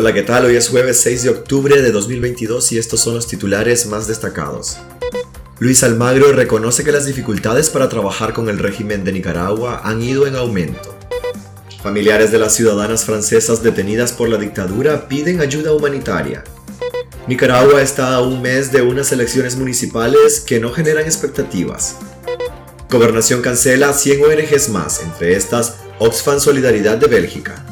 Hola, ¿qué tal? Hoy es jueves 6 de octubre de 2022 y estos son los titulares más destacados. Luis Almagro reconoce que las dificultades para trabajar con el régimen de Nicaragua han ido en aumento. Familiares de las ciudadanas francesas detenidas por la dictadura piden ayuda humanitaria. Nicaragua está a un mes de unas elecciones municipales que no generan expectativas. Gobernación cancela 100 ONGs más, entre estas Oxfam Solidaridad de Bélgica.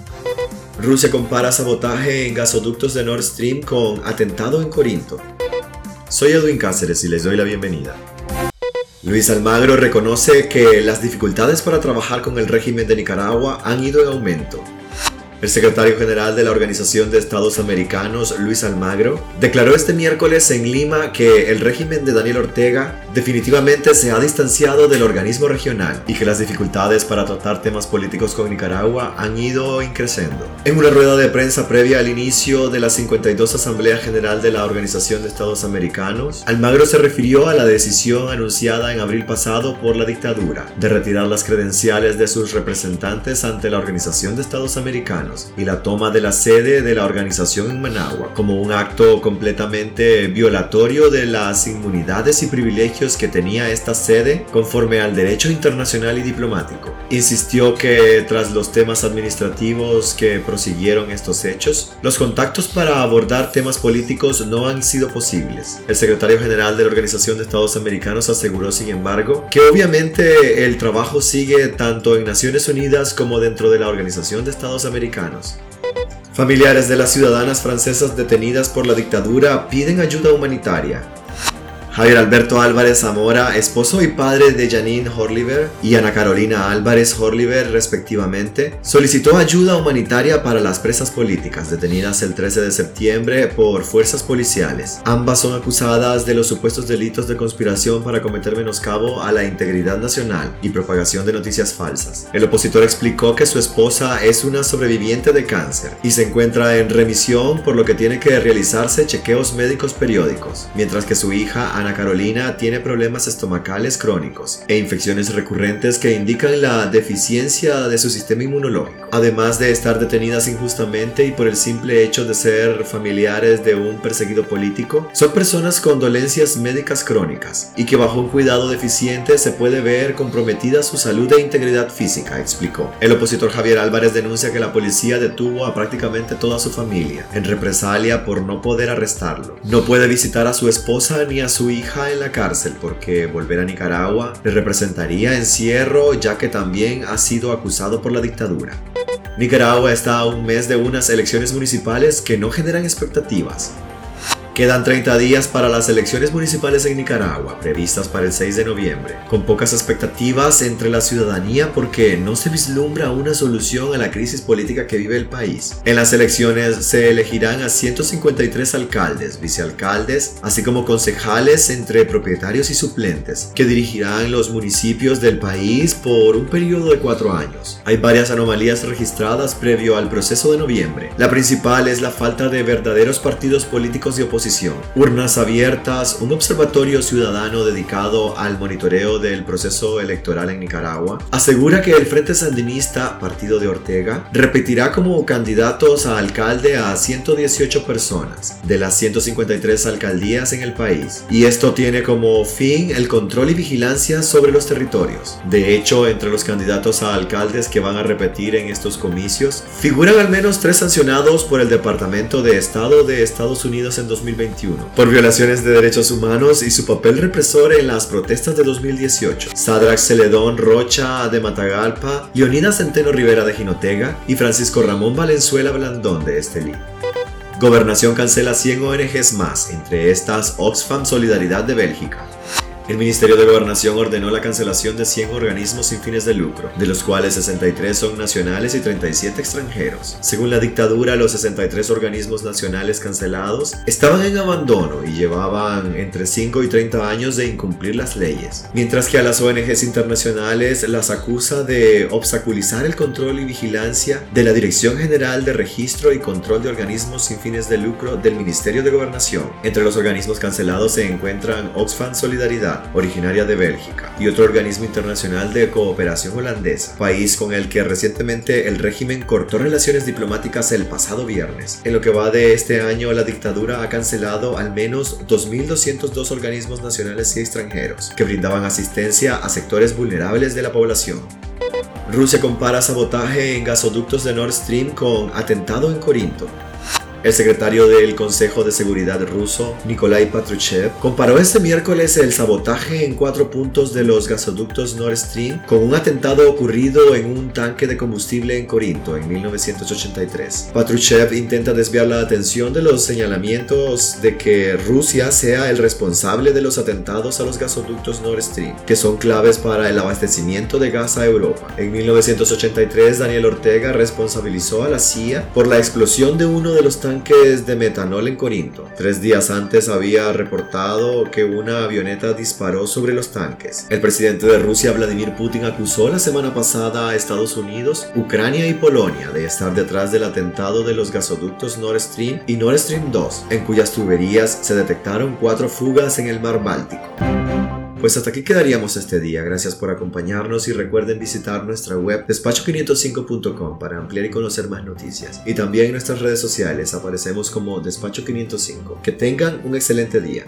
Rusia compara sabotaje en gasoductos de Nord Stream con atentado en Corinto. Soy Edwin Cáceres y les doy la bienvenida. Luis Almagro reconoce que las dificultades para trabajar con el régimen de Nicaragua han ido en aumento el secretario general de la Organización de Estados Americanos, Luis Almagro, declaró este miércoles en Lima que el régimen de Daniel Ortega definitivamente se ha distanciado del organismo regional y que las dificultades para tratar temas políticos con Nicaragua han ido increciendo. En una rueda de prensa previa al inicio de la 52 Asamblea General de la Organización de Estados Americanos, Almagro se refirió a la decisión anunciada en abril pasado por la dictadura de retirar las credenciales de sus representantes ante la Organización de Estados Americanos y la toma de la sede de la organización en Managua como un acto completamente violatorio de las inmunidades y privilegios que tenía esta sede conforme al derecho internacional y diplomático. Insistió que tras los temas administrativos que prosiguieron estos hechos, los contactos para abordar temas políticos no han sido posibles. El secretario general de la Organización de Estados Americanos aseguró, sin embargo, que obviamente el trabajo sigue tanto en Naciones Unidas como dentro de la Organización de Estados Americanos Familiares de las ciudadanas francesas detenidas por la dictadura piden ayuda humanitaria. Javier Alberto Álvarez Zamora, esposo y padre de Janine Horliver y Ana Carolina Álvarez Horliver respectivamente, solicitó ayuda humanitaria para las presas políticas detenidas el 13 de septiembre por fuerzas policiales. Ambas son acusadas de los supuestos delitos de conspiración para cometer menoscabo a la integridad nacional y propagación de noticias falsas. El opositor explicó que su esposa es una sobreviviente de cáncer y se encuentra en remisión por lo que tiene que realizarse chequeos médicos periódicos, mientras que su hija Ana Carolina tiene problemas estomacales crónicos e infecciones recurrentes que indican la deficiencia de su sistema inmunológico, además de estar detenidas injustamente y por el simple hecho de ser familiares de un perseguido político, son personas con dolencias médicas crónicas y que bajo un cuidado deficiente se puede ver comprometida su salud e integridad física, explicó. El opositor Javier Álvarez denuncia que la policía detuvo a prácticamente toda su familia en represalia por no poder arrestarlo. No puede visitar a su esposa ni a su hija en la cárcel porque volver a Nicaragua le representaría encierro ya que también ha sido acusado por la dictadura. Nicaragua está a un mes de unas elecciones municipales que no generan expectativas. Quedan 30 días para las elecciones municipales en Nicaragua, previstas para el 6 de noviembre, con pocas expectativas entre la ciudadanía porque no se vislumbra una solución a la crisis política que vive el país. En las elecciones se elegirán a 153 alcaldes, vicealcaldes, así como concejales entre propietarios y suplentes, que dirigirán los municipios del país por un periodo de cuatro años. Hay varias anomalías registradas previo al proceso de noviembre. La principal es la falta de verdaderos partidos políticos de oposición urnas abiertas, un observatorio ciudadano dedicado al monitoreo del proceso electoral en Nicaragua, asegura que el Frente Sandinista, partido de Ortega, repetirá como candidatos a alcalde a 118 personas de las 153 alcaldías en el país, y esto tiene como fin el control y vigilancia sobre los territorios. De hecho, entre los candidatos a alcaldes que van a repetir en estos comicios, figuran al menos tres sancionados por el Departamento de Estado de Estados Unidos en 2020 por violaciones de derechos humanos y su papel represor en las protestas de 2018. Sadrax Celedón Rocha de Matagalpa, Leonida Centeno Rivera de Jinotega y Francisco Ramón Valenzuela Blandón de Estelí. Gobernación cancela 100 ONGs más, entre estas Oxfam Solidaridad de Bélgica. El Ministerio de Gobernación ordenó la cancelación de 100 organismos sin fines de lucro, de los cuales 63 son nacionales y 37 extranjeros. Según la dictadura, los 63 organismos nacionales cancelados estaban en abandono y llevaban entre 5 y 30 años de incumplir las leyes, mientras que a las ONGs internacionales las acusa de obstaculizar el control y vigilancia de la Dirección General de Registro y Control de Organismos sin fines de lucro del Ministerio de Gobernación. Entre los organismos cancelados se encuentran Oxfam Solidaridad, Originaria de Bélgica, y otro organismo internacional de cooperación holandesa, país con el que recientemente el régimen cortó relaciones diplomáticas el pasado viernes. En lo que va de este año, la dictadura ha cancelado al menos 2.202 organismos nacionales y extranjeros que brindaban asistencia a sectores vulnerables de la población. Rusia compara sabotaje en gasoductos de Nord Stream con atentado en Corinto. El secretario del Consejo de Seguridad ruso, Nikolai Patrushev, comparó este miércoles el sabotaje en cuatro puntos de los gasoductos Nord Stream con un atentado ocurrido en un tanque de combustible en Corinto en 1983. Patrushev intenta desviar la atención de los señalamientos de que Rusia sea el responsable de los atentados a los gasoductos Nord Stream, que son claves para el abastecimiento de gas a Europa. En 1983, Daniel Ortega responsabilizó a la CIA por la explosión de uno de los tanques de metanol en Corinto. Tres días antes había reportado que una avioneta disparó sobre los tanques. El presidente de Rusia, Vladimir Putin, acusó la semana pasada a Estados Unidos, Ucrania y Polonia de estar detrás del atentado de los gasoductos Nord Stream y Nord Stream 2, en cuyas tuberías se detectaron cuatro fugas en el mar Báltico. Pues hasta aquí quedaríamos este día. Gracias por acompañarnos y recuerden visitar nuestra web despacho505.com para ampliar y conocer más noticias. Y también en nuestras redes sociales aparecemos como Despacho505. Que tengan un excelente día.